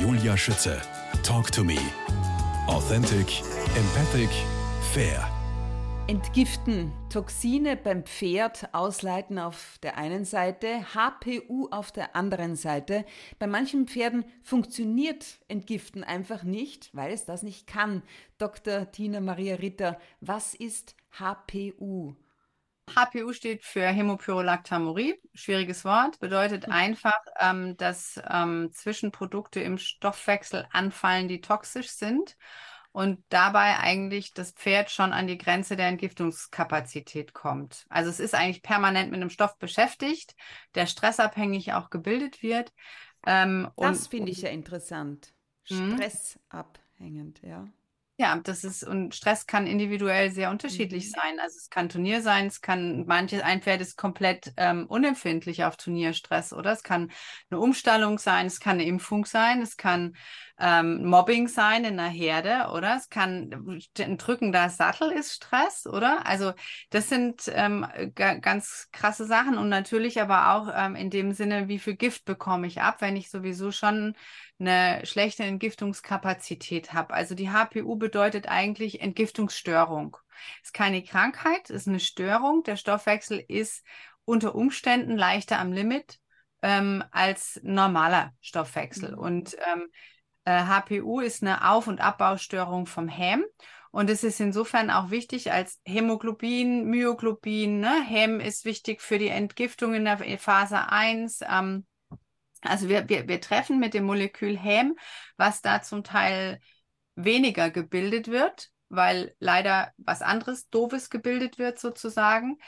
Julia Schütze. Talk to me. Authentic, empathic, fair. Entgiften, Toxine beim Pferd ausleiten auf der einen Seite, HPU auf der anderen Seite. Bei manchen Pferden funktioniert Entgiften einfach nicht, weil es das nicht kann. Dr. Tina Maria Ritter, was ist HPU? HPU steht für Hämopyrolactamurie, schwieriges Wort, bedeutet hm. einfach, ähm, dass ähm, Zwischenprodukte im Stoffwechsel anfallen, die toxisch sind und dabei eigentlich das Pferd schon an die Grenze der Entgiftungskapazität kommt. Also es ist eigentlich permanent mit einem Stoff beschäftigt, der stressabhängig auch gebildet wird. Ähm, das finde ich ja interessant. Hm? Stressabhängend, ja. Ja, das ist, und Stress kann individuell sehr unterschiedlich mhm. sein. Also es kann Turnier sein, es kann, manches, ein Pferd ist komplett ähm, unempfindlich auf Turnierstress, oder? Es kann eine Umstallung sein, es kann eine Impfung sein, es kann ähm, Mobbing sein in einer Herde, oder? Es kann ein drückender Sattel ist Stress, oder? Also das sind ähm, ganz krasse Sachen und natürlich aber auch ähm, in dem Sinne, wie viel Gift bekomme ich ab, wenn ich sowieso schon eine schlechte Entgiftungskapazität habe. Also die HPU bedeutet eigentlich Entgiftungsstörung. Ist keine Krankheit, ist eine Störung. Der Stoffwechsel ist unter Umständen leichter am Limit ähm, als normaler Stoffwechsel. Mhm. Und ähm, äh, HPU ist eine Auf- und Abbaustörung vom Häm. Und es ist insofern auch wichtig als Hämoglobin, Myoglobin. Ne? Häm ist wichtig für die Entgiftung in der Phase 1. Ähm, also wir, wir, wir treffen mit dem Molekül Häm, was da zum Teil weniger gebildet wird, weil leider was anderes Doofes gebildet wird sozusagen.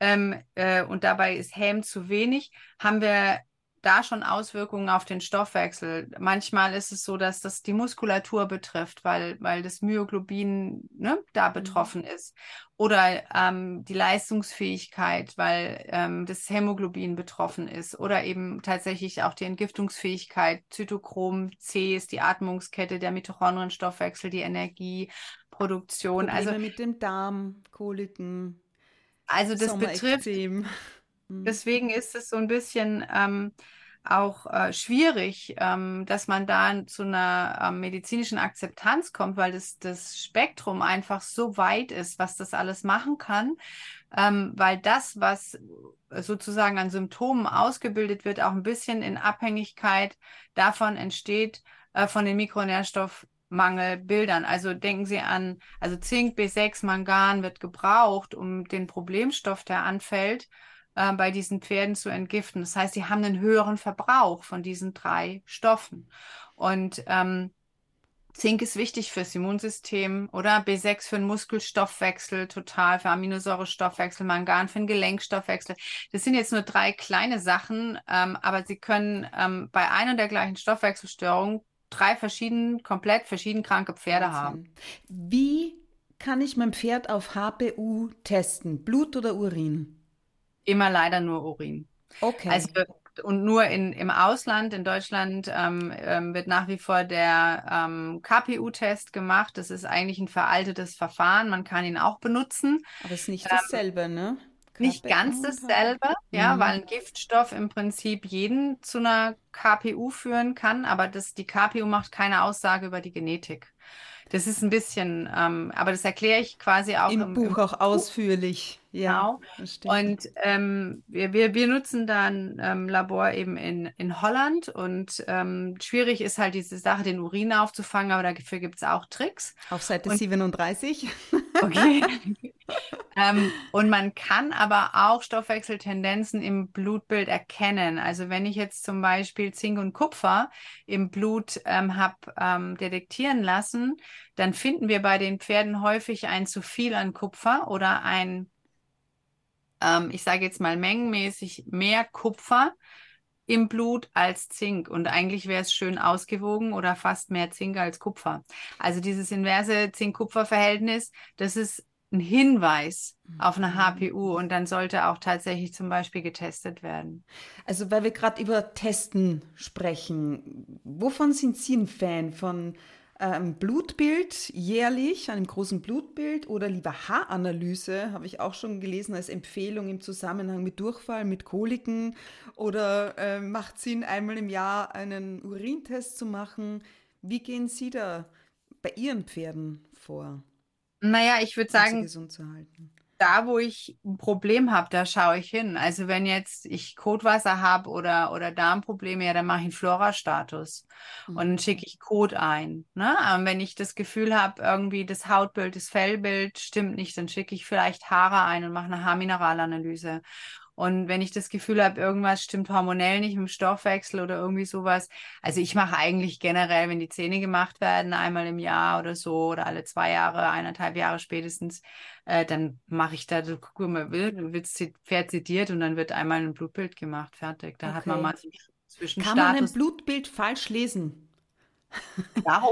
Ähm, äh, und dabei ist Häm zu wenig, haben wir da schon Auswirkungen auf den Stoffwechsel. Manchmal ist es so, dass das die Muskulatur betrifft, weil, weil das Myoglobin ne, da mhm. betroffen ist. Oder ähm, die Leistungsfähigkeit, weil ähm, das Hämoglobin betroffen ist. Oder eben tatsächlich auch die Entgiftungsfähigkeit. Zytochrom C ist die Atmungskette, der Mitochondrienstoffwechsel, die Energieproduktion. Probleme also mit dem Darm, Koliken. Also das betrifft. Mhm. Deswegen ist es so ein bisschen ähm, auch äh, schwierig, ähm, dass man da zu einer ähm, medizinischen Akzeptanz kommt, weil das, das Spektrum einfach so weit ist, was das alles machen kann, ähm, weil das, was sozusagen an Symptomen ausgebildet wird, auch ein bisschen in Abhängigkeit davon entsteht, äh, von den Mikronährstoffmangelbildern. Also denken Sie an, also Zink, B6, Mangan wird gebraucht, um den Problemstoff, der anfällt, äh, bei diesen Pferden zu entgiften. Das heißt, sie haben einen höheren Verbrauch von diesen drei Stoffen. Und ähm, Zink ist wichtig fürs Immunsystem oder B6 für den Muskelstoffwechsel, total für Aminosäurestoffwechsel, Mangan für den Gelenkstoffwechsel. Das sind jetzt nur drei kleine Sachen, ähm, aber sie können ähm, bei einer der gleichen Stoffwechselstörung drei verschieden, komplett verschieden kranke Pferde Wahnsinn. haben. Wie kann ich mein Pferd auf HPU testen? Blut oder Urin? Immer leider nur Urin. Okay. Also und nur in, im Ausland, in Deutschland, ähm, ähm, wird nach wie vor der ähm, KPU-Test gemacht. Das ist eigentlich ein veraltetes Verfahren. Man kann ihn auch benutzen. Aber es ist nicht dasselbe, ne? KPU nicht ganz dasselbe, ja, mhm. weil ein Giftstoff im Prinzip jeden zu einer KPU führen kann, aber das, die KPU macht keine Aussage über die Genetik. Das ist ein bisschen, ähm, aber das erkläre ich quasi auch im, im Buch im auch Buch. ausführlich. Ja, genau. Und ähm, wir, wir, wir nutzen da ein ähm, Labor eben in, in Holland und ähm, schwierig ist halt diese Sache, den Urin aufzufangen, aber dafür gibt es auch Tricks. Auf Seite und, 37. Okay. ähm, und man kann aber auch Stoffwechseltendenzen im Blutbild erkennen. Also wenn ich jetzt zum Beispiel Zink und Kupfer im Blut ähm, habe ähm, detektieren lassen, dann finden wir bei den Pferden häufig ein zu viel an Kupfer oder ein ähm, ich sage jetzt mal mengenmäßig mehr Kupfer im Blut als Zink. Und eigentlich wäre es schön ausgewogen oder fast mehr Zink als Kupfer. Also dieses inverse Zink-Kupfer-Verhältnis, das ist ein Hinweis auf eine HPU mhm. und dann sollte auch tatsächlich zum Beispiel getestet werden. Also weil wir gerade über Testen sprechen, wovon sind Sie ein Fan? Von ähm, Blutbild jährlich, einem großen Blutbild oder lieber Haaranalyse, habe ich auch schon gelesen als Empfehlung im Zusammenhang mit Durchfall, mit Koliken oder äh, macht Sinn, einmal im Jahr einen Urintest zu machen. Wie gehen Sie da bei Ihren Pferden vor? Naja, ich würde sagen, gesund zu halten da, wo ich ein Problem habe, da schaue ich hin. Also wenn jetzt ich Kotwasser habe oder, oder Darmprobleme, ja, dann mache ich einen Flora-Status mhm. und dann schicke ich Kot ein. Ne? Aber wenn ich das Gefühl habe, irgendwie das Hautbild, das Fellbild stimmt nicht, dann schicke ich vielleicht Haare ein und mache eine Haarmineralanalyse. Und wenn ich das Gefühl habe, irgendwas stimmt hormonell nicht mit dem Stoffwechsel oder irgendwie sowas, also ich mache eigentlich generell, wenn die Zähne gemacht werden, einmal im Jahr oder so oder alle zwei Jahre, eineinhalb Jahre spätestens, äh, dann mache ich da, guck mal, wird Pferd zitiert und dann wird einmal ein Blutbild gemacht, fertig. Da okay. hat man mal so Zwischenstatus. Kann man ein Blutbild falsch lesen? Ja,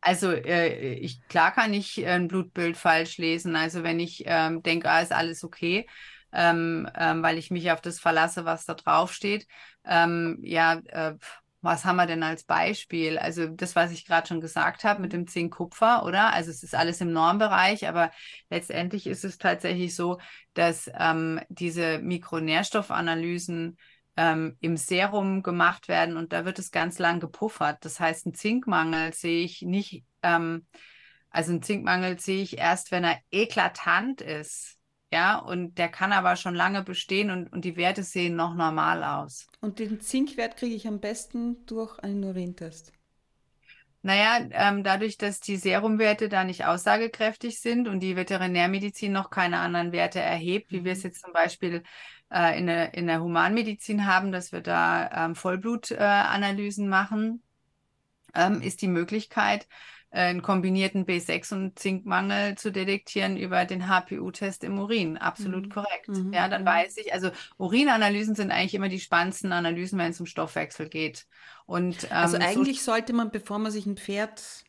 also äh, ich klar kann ich ein Blutbild falsch lesen. Also wenn ich ähm, denke, ah, ist alles okay, ähm, ähm, weil ich mich auf das verlasse, was da drauf steht. Ähm, ja, äh, was haben wir denn als Beispiel? Also das, was ich gerade schon gesagt habe mit dem Zink-Kupfer, oder? Also es ist alles im Normbereich, aber letztendlich ist es tatsächlich so, dass ähm, diese Mikronährstoffanalysen ähm, im Serum gemacht werden und da wird es ganz lang gepuffert. Das heißt, einen Zinkmangel sehe ich nicht, ähm, also einen Zinkmangel sehe ich erst, wenn er eklatant ist ja, und der kann aber schon lange bestehen und, und die Werte sehen noch normal aus. Und den Zinkwert kriege ich am besten durch einen Urintest. Naja, ähm, dadurch, dass die Serumwerte da nicht aussagekräftig sind und die Veterinärmedizin noch keine anderen Werte erhebt, wie wir es mhm. jetzt zum Beispiel äh, in, der, in der Humanmedizin haben, dass wir da ähm, Vollblutanalysen äh, machen, ähm, ist die Möglichkeit, einen kombinierten B6- und Zinkmangel zu detektieren über den HPU-Test im Urin. Absolut mhm. korrekt. Mhm. Ja, dann mhm. weiß ich, also Urinanalysen sind eigentlich immer die spannendsten Analysen, wenn es um Stoffwechsel geht. Und, ähm, also eigentlich so sollte man, bevor man sich ein Pferd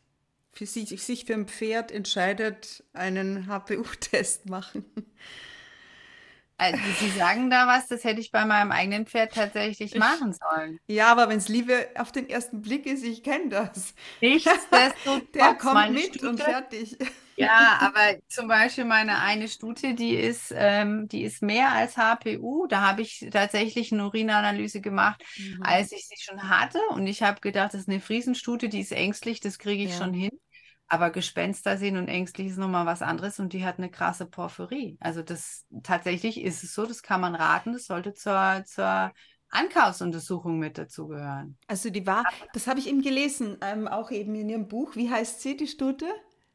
für sich, sich für ein Pferd entscheidet, einen HPU-Test machen. Also, Sie sagen da was, das hätte ich bei meinem eigenen Pferd tatsächlich ich, machen sollen. Ja, aber wenn es Liebe auf den ersten Blick ist, ich kenne das. Nichtsdestotrotz, Der kommt mit Stute, und fertig. Ja, aber zum Beispiel meine eine Stute, die ist, ähm, die ist mehr als HPU. Da habe ich tatsächlich eine Urinanalyse gemacht, mhm. als ich sie schon hatte. Und ich habe gedacht, das ist eine Friesenstute, die ist ängstlich, das kriege ich ja. schon hin. Aber Gespenster sehen und ängstlich ist nochmal was anderes und die hat eine krasse Porphyrie. Also das tatsächlich ist es so, das kann man raten, das sollte zur, zur Ankaufsuntersuchung mit dazugehören. Also die war, das habe ich eben gelesen, ähm, auch eben in Ihrem Buch. Wie heißt sie, die Stute?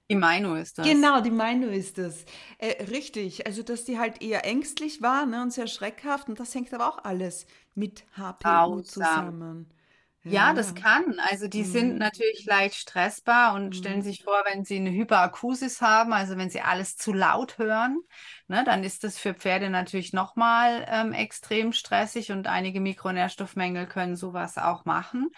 Die Meino ist das. Genau, die Meino ist das. Äh, richtig, also dass die halt eher ängstlich war ne, und sehr schreckhaft und das hängt aber auch alles mit HPU Grausam. zusammen. Ja, das kann. Also die sind mhm. natürlich leicht stressbar und stellen mhm. sich vor, wenn sie eine Hyperakusis haben, also wenn sie alles zu laut hören, ne, dann ist das für Pferde natürlich nochmal ähm, extrem stressig und einige Mikronährstoffmängel können sowas auch machen.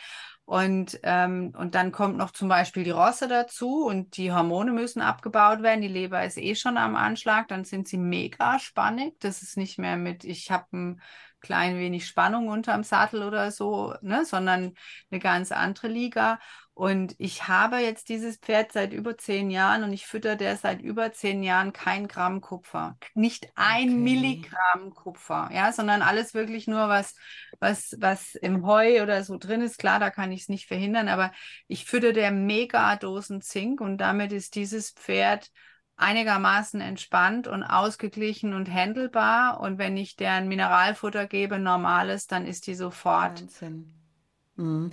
Und, ähm, und dann kommt noch zum Beispiel die Rosse dazu und die Hormone müssen abgebaut werden. Die Leber ist eh schon am Anschlag, dann sind sie mega spannig. Das ist nicht mehr mit, ich habe ein klein wenig Spannung unterm Sattel oder so, ne, sondern eine ganz andere Liga. Und ich habe jetzt dieses Pferd seit über zehn Jahren und ich fütter der seit über zehn Jahren kein Gramm Kupfer. Nicht ein okay. Milligramm Kupfer, ja, sondern alles wirklich nur, was, was, was im Heu oder so drin ist. Klar, da kann ich es nicht verhindern, aber ich fütter der Megadosen Zink und damit ist dieses Pferd einigermaßen entspannt und ausgeglichen und handelbar. Und wenn ich deren Mineralfutter gebe, normales, dann ist die sofort. Wahnsinn. Mhm.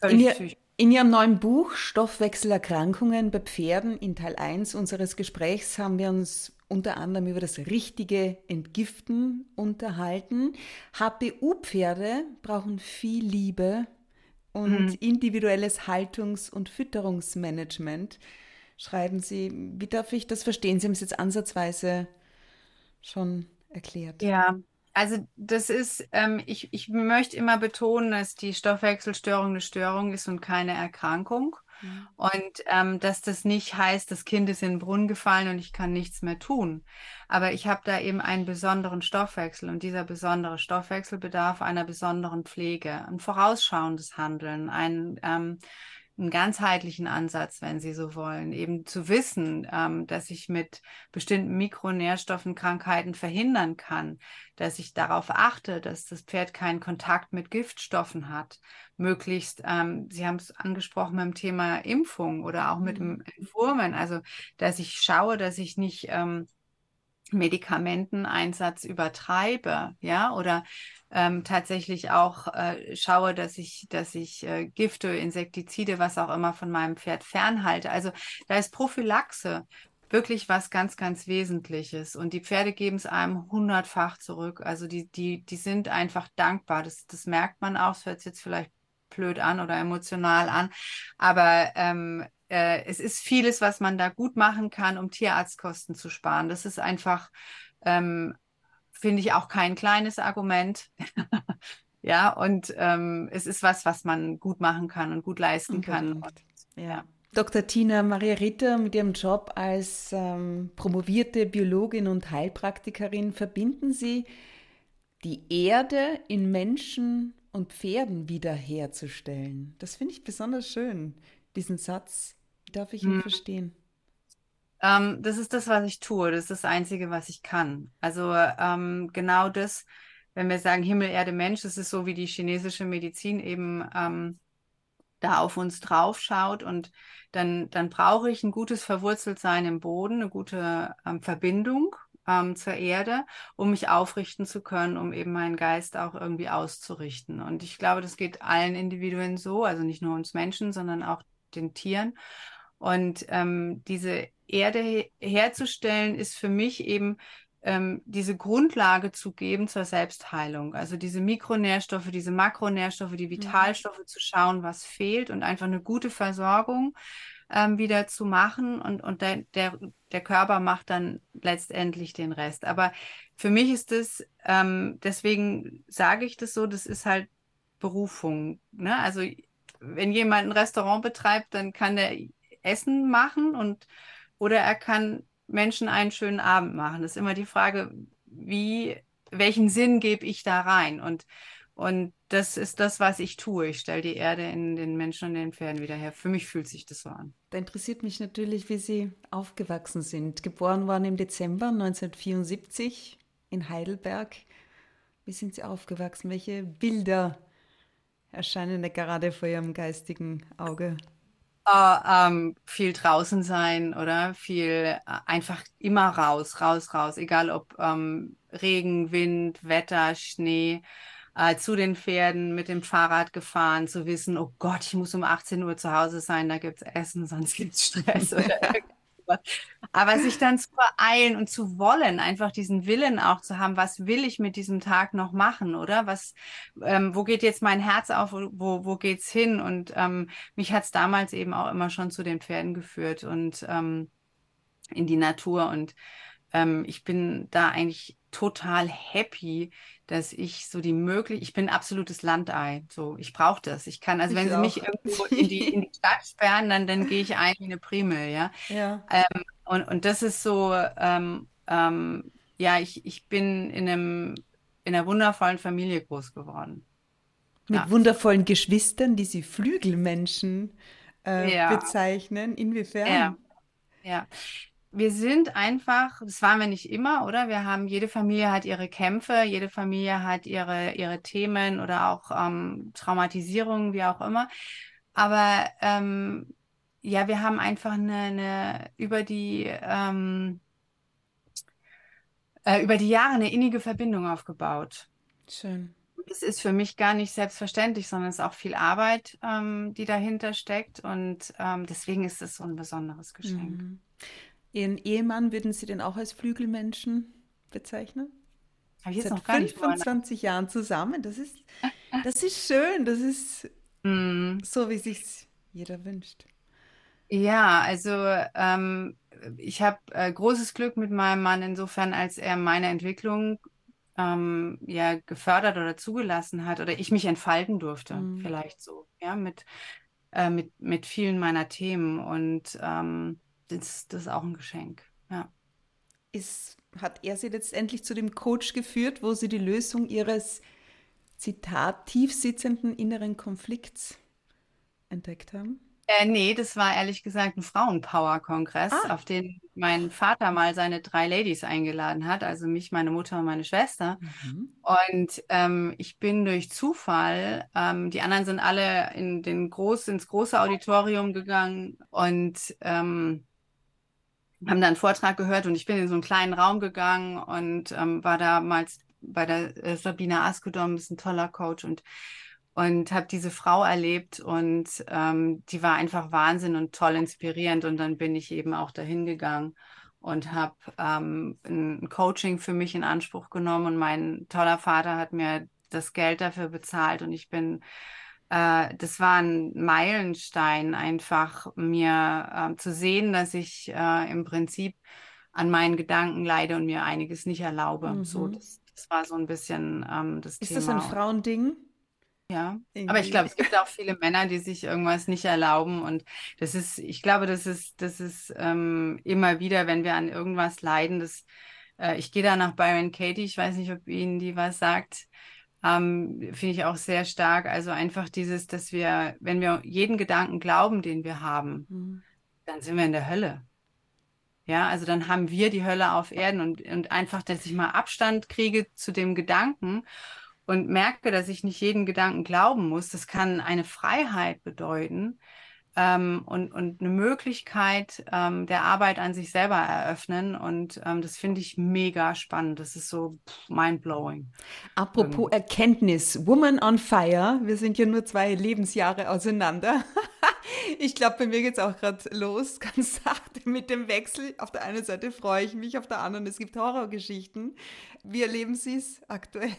Also, in, ihr, in Ihrem neuen Buch Stoffwechselerkrankungen bei Pferden in Teil 1 unseres Gesprächs haben wir uns unter anderem über das richtige Entgiften unterhalten. HPU-Pferde brauchen viel Liebe und mhm. individuelles Haltungs- und Fütterungsmanagement schreiben Sie. Wie darf ich das verstehen? Sie haben es jetzt ansatzweise schon erklärt. Ja, also das ist, ähm, ich, ich möchte immer betonen, dass die Stoffwechselstörung eine Störung ist und keine Erkrankung. Mhm. Und ähm, dass das nicht heißt, das Kind ist in den Brunnen gefallen und ich kann nichts mehr tun. Aber ich habe da eben einen besonderen Stoffwechsel und dieser besondere Stoffwechsel bedarf einer besonderen Pflege, ein vorausschauendes Handeln, ein ähm, einen ganzheitlichen Ansatz, wenn Sie so wollen, eben zu wissen, ähm, dass ich mit bestimmten Mikronährstoffen Krankheiten verhindern kann, dass ich darauf achte, dass das Pferd keinen Kontakt mit Giftstoffen hat, möglichst, ähm, Sie haben es angesprochen beim Thema Impfung oder auch mit dem Entwurmen, also dass ich schaue, dass ich nicht ähm, Medikamenteneinsatz übertreibe, ja, oder ähm, tatsächlich auch äh, schaue, dass ich, dass ich äh, Gifte, Insektizide, was auch immer von meinem Pferd fernhalte. Also da ist Prophylaxe wirklich was ganz, ganz Wesentliches. Und die Pferde geben es einem hundertfach zurück. Also die, die, die sind einfach dankbar. Das, das merkt man auch. Es hört sich jetzt vielleicht blöd an oder emotional an. Aber ähm, äh, es ist vieles, was man da gut machen kann, um Tierarztkosten zu sparen. Das ist einfach, ähm, finde ich, auch kein kleines Argument. ja, und ähm, es ist was, was man gut machen kann und gut leisten kann. Und, ja. Dr. Tina Maria Ritter mit ihrem Job als ähm, promovierte Biologin und Heilpraktikerin verbinden Sie die Erde in Menschen und Pferden wiederherzustellen. Das finde ich besonders schön, diesen Satz. Darf ich ihn hm. verstehen? Ähm, das ist das, was ich tue. Das ist das Einzige, was ich kann. Also ähm, genau das, wenn wir sagen Himmel, Erde, Mensch, das ist so, wie die chinesische Medizin eben ähm, da auf uns drauf schaut und dann, dann brauche ich ein gutes Verwurzeltsein im Boden, eine gute ähm, Verbindung ähm, zur Erde, um mich aufrichten zu können, um eben meinen Geist auch irgendwie auszurichten. Und ich glaube, das geht allen Individuen so, also nicht nur uns Menschen, sondern auch den Tieren. Und ähm, diese Erde herzustellen, ist für mich eben ähm, diese Grundlage zu geben zur Selbstheilung. Also diese Mikronährstoffe, diese Makronährstoffe, die mhm. Vitalstoffe mhm. zu schauen, was fehlt und einfach eine gute Versorgung ähm, wieder zu machen. Und, und der, der, der Körper macht dann letztendlich den Rest. Aber für mich ist das, ähm, deswegen sage ich das so, das ist halt Berufung. Ne? Also wenn jemand ein Restaurant betreibt, dann kann der Essen machen und oder er kann Menschen einen schönen Abend machen. Das ist immer die Frage, wie, welchen Sinn gebe ich da rein? Und, und das ist das, was ich tue. Ich stelle die Erde in den Menschen und den Pferden wieder her. Für mich fühlt sich das so an. Da interessiert mich natürlich, wie Sie aufgewachsen sind. Geboren waren im Dezember 1974 in Heidelberg. Wie sind Sie aufgewachsen? Welche Bilder erscheinen da gerade vor Ihrem geistigen Auge? Ähm, viel draußen sein oder? Viel uh, einfach immer raus, raus, raus, egal ob ähm, Regen, Wind, Wetter, Schnee, uh, zu den Pferden mit dem Fahrrad gefahren, zu wissen, oh Gott, ich muss um 18 Uhr zu Hause sein, da gibt es Essen, sonst gibt es Stress oder Aber sich dann zu beeilen und zu wollen, einfach diesen Willen auch zu haben, was will ich mit diesem Tag noch machen, oder? Was, ähm, wo geht jetzt mein Herz auf, wo, wo geht's hin? Und ähm, mich hat's damals eben auch immer schon zu den Pferden geführt und ähm, in die Natur. Und ähm, ich bin da eigentlich total happy, dass ich so die Möglichkeit, ich bin ein absolutes Landei, so ich brauche das. Ich kann, also ich wenn sie mich irgendwo in die, in die Stadt sperren, dann, dann gehe ich ein wie eine Primel, ja. ja. Ähm, und, und das ist so, ähm, ähm, ja, ich, ich bin in einem in einer wundervollen Familie groß geworden. Mit ja. wundervollen Geschwistern, die sie Flügelmenschen äh, ja. bezeichnen. Inwiefern? Ja. ja wir sind einfach, das waren wir nicht immer, oder? Wir haben, jede Familie hat ihre Kämpfe, jede Familie hat ihre, ihre Themen oder auch ähm, Traumatisierungen, wie auch immer. Aber ähm, ja, wir haben einfach eine, eine über die ähm, äh, über die Jahre eine innige Verbindung aufgebaut. Schön. Es ist für mich gar nicht selbstverständlich, sondern es ist auch viel Arbeit, ähm, die dahinter steckt. Und ähm, deswegen ist es so ein besonderes Geschenk. Mhm. Ihren Ehemann würden Sie denn auch als Flügelmenschen bezeichnen? Habe ich jetzt Seit noch gar 25 nicht Jahren zusammen. Das ist, das ist schön. Das ist mm. so, wie sich jeder wünscht. Ja, also ähm, ich habe äh, großes Glück mit meinem Mann insofern, als er meine Entwicklung ähm, ja gefördert oder zugelassen hat oder ich mich entfalten durfte, mm. vielleicht so, ja, mit, äh, mit, mit vielen meiner Themen und ähm, das, das ist auch ein Geschenk. Ja. Ist, hat er Sie letztendlich zu dem Coach geführt, wo Sie die Lösung Ihres, Zitat, tiefsitzenden inneren Konflikts entdeckt haben? Äh, nee, das war ehrlich gesagt ein Frauenpower-Kongress, Ah. auf den mein Vater mal seine drei Ladies eingeladen hat, also mich, meine Mutter und meine Schwester. Mhm. Und ähm, ich bin durch Zufall, ähm, die anderen sind alle in den groß, ins große Auditorium gegangen und ähm, haben dann einen Vortrag gehört und ich bin in so einen kleinen Raum gegangen und ähm, war damals bei der äh, Sabina Askedom, ist ein toller Coach und und habe diese Frau erlebt und ähm, die war einfach Wahnsinn und toll inspirierend und dann bin ich eben auch dahin gegangen und habe ähm, ein Coaching für mich in Anspruch genommen und mein toller Vater hat mir das Geld dafür bezahlt und ich bin äh, das war ein Meilenstein, einfach mir äh, zu sehen, dass ich äh, im Prinzip an meinen Gedanken leide und mir einiges nicht erlaube. Mhm. So, das, das war so ein bisschen ähm, das Ist Thema. das ein Frauending? Ja, aber ich Irgendwie. glaube, es gibt auch viele Männer, die sich irgendwas nicht erlauben und das ist, ich glaube, das ist, das ist ähm, immer wieder, wenn wir an irgendwas leiden, das, äh, ich gehe da nach Byron Katie, ich weiß nicht, ob Ihnen die was sagt, ähm, finde ich auch sehr stark. Also einfach dieses, dass wir, wenn wir jeden Gedanken glauben, den wir haben, Mhm. dann sind wir in der Hölle. Ja, also dann haben wir die Hölle auf Erden und, und einfach, dass ich mal Abstand kriege zu dem Gedanken und merke, dass ich nicht jeden Gedanken glauben muss, das kann eine Freiheit bedeuten ähm, und, und eine Möglichkeit ähm, der Arbeit an sich selber eröffnen. Und ähm, das finde ich mega spannend. Das ist so pff, mind-blowing. Apropos Erkenntnis, Woman on Fire, wir sind ja nur zwei Lebensjahre auseinander. Ich glaube, bei mir geht es auch gerade los, ganz sachte mit dem Wechsel. Auf der einen Seite freue ich mich, auf der anderen, es gibt Horrorgeschichten. Wie erleben Sie es aktuell?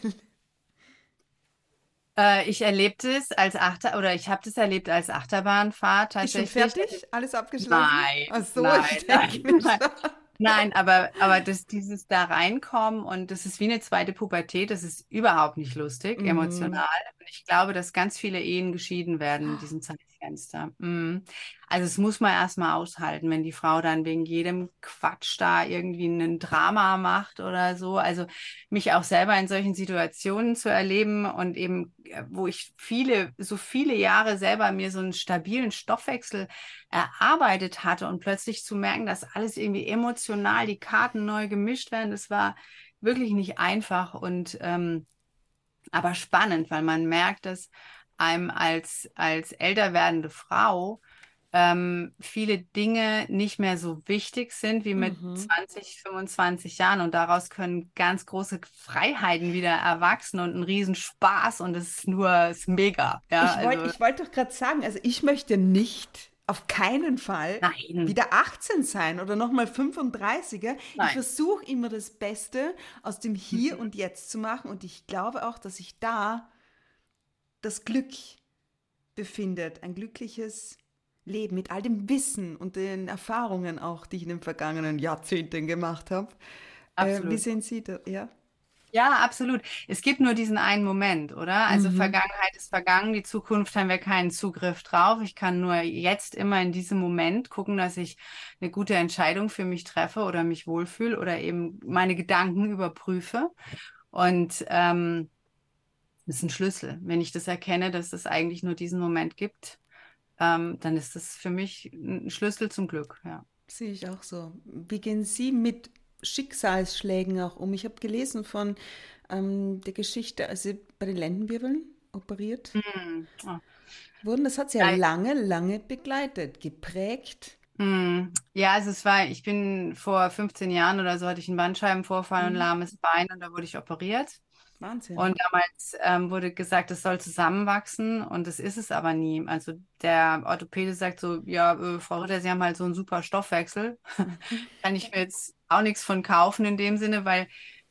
Äh, ich erlebte es als Achter oder ich habe das erlebt als Achterbahnfahrt Ist schon tatsächlich. fertig? Alles abgeschlossen? Nein, Ach so, nein, ich denke nein, nein. Nein, aber, aber das, dieses da reinkommen und das ist wie eine zweite Pubertät, das ist überhaupt nicht lustig, Mhm. emotional. Und ich glaube, dass ganz viele Ehen geschieden werden in diesem Zeitfenster. Mhm. Also es muss man erstmal aushalten, wenn die Frau dann wegen jedem Quatsch da irgendwie ein Drama macht oder so. Also mich auch selber in solchen Situationen zu erleben und eben, wo ich viele, so viele Jahre selber mir so einen stabilen Stoffwechsel erarbeitet hatte und plötzlich zu merken, dass alles irgendwie emotional, die Karten neu gemischt werden, das war wirklich nicht einfach und ähm, aber spannend, weil man merkt, dass einem als, als älter werdende Frau ähm, viele Dinge nicht mehr so wichtig sind wie mit Mhm. 20, 25 Jahren und daraus können ganz große Freiheiten wieder erwachsen und ein Riesenspaß und es ist nur ist mega. Ja, Ich wollte also, ich wollt doch gerade sagen, also ich möchte nicht, auf keinen Fall, nein. wieder 18 sein oder nochmal 35er. Ich Nein. versuche immer das Beste aus dem Hier und Jetzt zu machen und ich glaube auch, dass sich da das Glück befindet, ein glückliches Leben mit all dem Wissen und den Erfahrungen auch, die ich in den vergangenen Jahrzehnten gemacht habe. Äh, wie sehen Sie das? Ja. Ja, absolut. Es gibt nur diesen einen Moment, oder? Also Mhm. Vergangenheit ist vergangen, die Zukunft haben wir keinen Zugriff drauf. Ich kann nur jetzt immer in diesem Moment gucken, dass ich eine gute Entscheidung für mich treffe oder mich wohlfühle oder eben meine Gedanken überprüfe. Und ähm, das ist ein Schlüssel. Wenn ich das erkenne, dass es eigentlich nur diesen Moment gibt, ähm, dann ist das für mich ein Schlüssel zum Glück, ja. Sehe ich auch so. Wie gehen Sie mit Schicksalsschlägen auch um? Ich habe gelesen von ähm, der Geschichte, als Sie bei den Lendenwirbeln operiert Hm. Oh. wurden. Das hat Sie ja lange, lange begleitet, geprägt. Hm. Ja, also es war, ich bin vor 15 Jahren oder so hatte ich einen Bandscheibenvorfall und Mhm. lahmes Bein und da wurde ich operiert. Wahnsinn. Und damals ähm, wurde gesagt, es soll zusammenwachsen und das ist es aber nie. Also der Orthopäde sagt so, ja, äh, Frau Ritter, Sie haben halt so einen super Stoffwechsel. Kann ich mir jetzt auch nichts von kaufen in dem Sinne, weil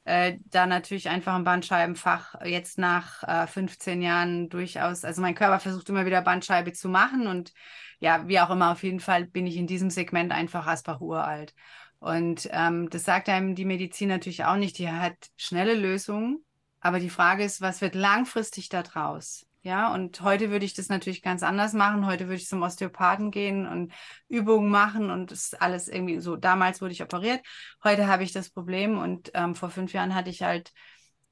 äh, da natürlich einfach ein Bandscheibenfach jetzt nach äh, 15 Jahren durchaus, also mein Körper versucht immer wieder Bandscheibe zu machen und ja, wie auch immer, auf jeden Fall bin ich in diesem Segment einfach Asbach uralt. Und ähm, das sagt einem die Medizin natürlich auch nicht. Die hat schnelle Lösungen, aber die Frage ist, was wird langfristig da draus? Ja, und heute würde ich das natürlich ganz anders machen. Heute würde ich zum Osteopathen gehen und Übungen machen und das alles irgendwie so. Damals wurde ich operiert, heute habe ich das Problem und ähm, vor fünf Jahren hatte ich halt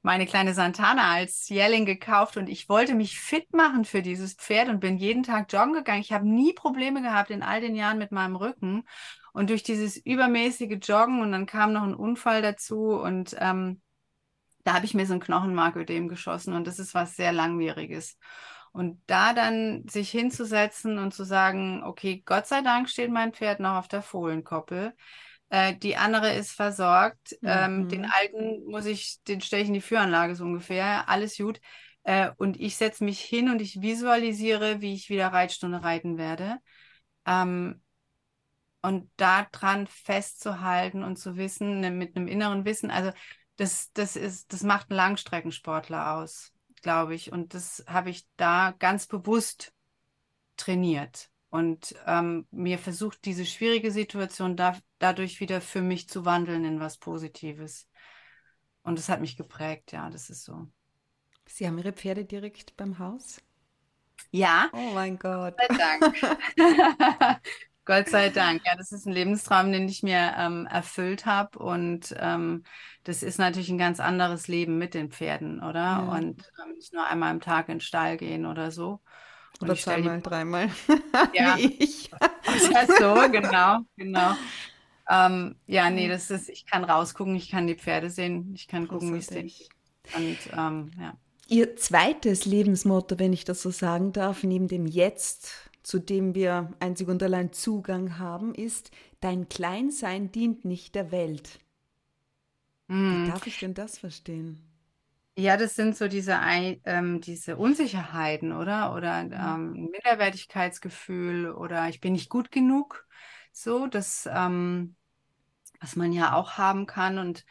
meine kleine Santana als Jährling gekauft und ich wollte mich fit machen für dieses Pferd und bin jeden Tag joggen gegangen. Ich habe nie Probleme gehabt in all den Jahren mit meinem Rücken. Und durch dieses übermäßige Joggen und dann kam noch ein Unfall dazu und ähm, da habe ich mir so ein Knochenmarködem geschossen und das ist was sehr langwieriges. Und da dann sich hinzusetzen und zu sagen, okay, Gott sei Dank steht mein Pferd noch auf der Fohlenkoppel. Äh, die andere ist versorgt. Mhm. Ähm, den mhm. alten muss ich, den stelle ich in die Führanlage so ungefähr. Alles gut. Äh, und ich setze mich hin und ich visualisiere, wie ich wieder Reitstunde reiten werde. Ähm, und daran festzuhalten und zu wissen, ne, mit einem inneren Wissen, also das, das ist, das macht einen Langstreckensportler aus, glaube ich. Und das habe ich da ganz bewusst trainiert und ähm, mir versucht, diese schwierige Situation da, dadurch wieder für mich zu wandeln in was Positives. Und das hat mich geprägt, ja, das ist so. Sie haben Ihre Pferde direkt beim Haus? Ja. Oh mein Gott. Dank. Gott sei Dank. Ja, das ist ein Lebenstraum, den ich mir ähm, erfüllt habe. Und ähm, das ist natürlich ein ganz anderes Leben mit den Pferden, oder? Ja. Und ähm, nicht nur einmal am Tag in den Stall gehen oder so. Oder zweimal, dreimal. Ja, Wie ich. ja, so, genau, genau. Ähm, ja, nee, das ist, ich kann rausgucken, ich kann die Pferde sehen, ich kann gucken, wie es denen Und ähm, ja. Ihr zweites Lebensmotto, wenn ich das so sagen darf, neben dem Jetzt, zu dem wir einzig und allein Zugang haben, ist, dein Kleinsein dient nicht der Welt. Mm. Wie hm. darf ich denn das verstehen? Ja, das sind so diese, ähm, diese Unsicherheiten, oder? Oder mhm. ähm, Minderwertigkeitsgefühl oder ich bin nicht gut genug. So, das, ähm, was man ja auch haben kann. Und,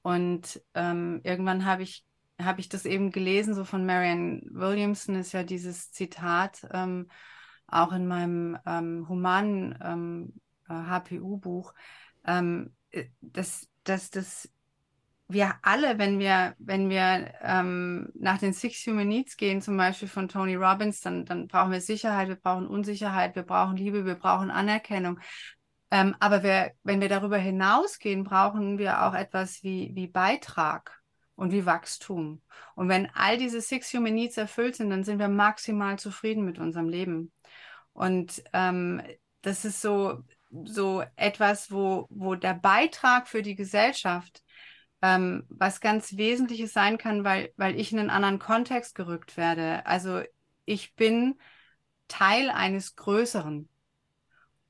und ähm, irgendwann habe ich, habe ich das eben gelesen, so von Marianne Williamson ist ja dieses Zitat ähm, auch in meinem ähm, humanen HPU-Buch, äh, dass, dass das wir alle, wenn wir, wenn wir ähm, nach den Six Human Needs gehen, zum Beispiel von Tony Robbins, dann, dann brauchen wir Sicherheit, wir brauchen Unsicherheit, wir brauchen Liebe, wir brauchen Anerkennung. Ähm, aber wir, wenn wir darüber hinausgehen, brauchen wir auch etwas wie, wie Beitrag und wie Wachstum. Und wenn all diese Six Human Needs erfüllt sind, dann sind wir maximal zufrieden mit unserem Leben. Und ähm, das ist so, so etwas, wo, wo der Beitrag für die Gesellschaft ähm, was ganz Wesentliches sein kann, weil, weil ich in einen anderen Kontext gerückt werde. Also ich bin Teil eines Größeren.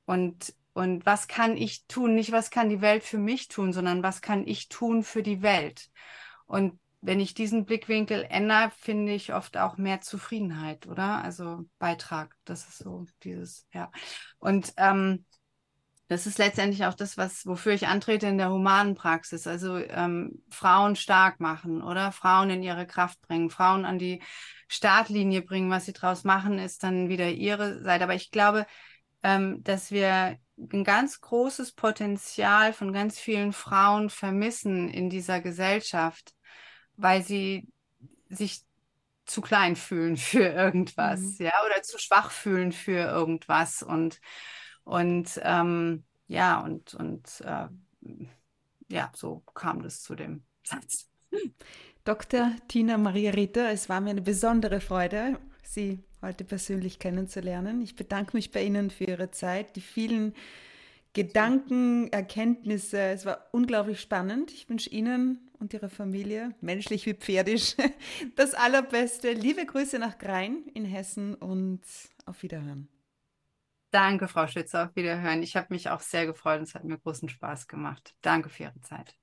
Und, und was kann ich tun? Nicht, was kann die Welt für mich tun, sondern was kann ich tun für die Welt? Und wenn ich diesen Blickwinkel ändere, finde ich oft auch mehr Zufriedenheit, oder? Also Beitrag, das ist so dieses, ja. Und ähm, das ist letztendlich auch das, was, wofür ich antrete in der humanen Praxis. Also ähm, Frauen stark machen oder Frauen in ihre Kraft bringen, Frauen an die Startlinie bringen. Was sie draus machen, ist dann wieder ihre Seite. Aber ich glaube, ähm, dass wir ein ganz großes Potenzial von ganz vielen Frauen vermissen in dieser Gesellschaft, weil sie sich zu klein fühlen für irgendwas, mhm. ja, oder zu schwach fühlen für irgendwas und und ähm, ja, und, und äh, ja, so kam das zu dem Satz. Dr. Tina Maria Ritter, es war mir eine besondere Freude, Sie heute persönlich kennenzulernen. Ich bedanke mich bei Ihnen für Ihre Zeit, die vielen Gedanken, Erkenntnisse. Es war unglaublich spannend. Ich wünsche Ihnen und Ihrer Familie, menschlich wie pferdisch, das Allerbeste. Liebe Grüße nach Grein in Hessen und auf Wiederhören. Danke, Frau Schützer, auf Wiederhören. Ich habe mich auch sehr gefreut und es hat mir großen Spaß gemacht. Danke für Ihre Zeit.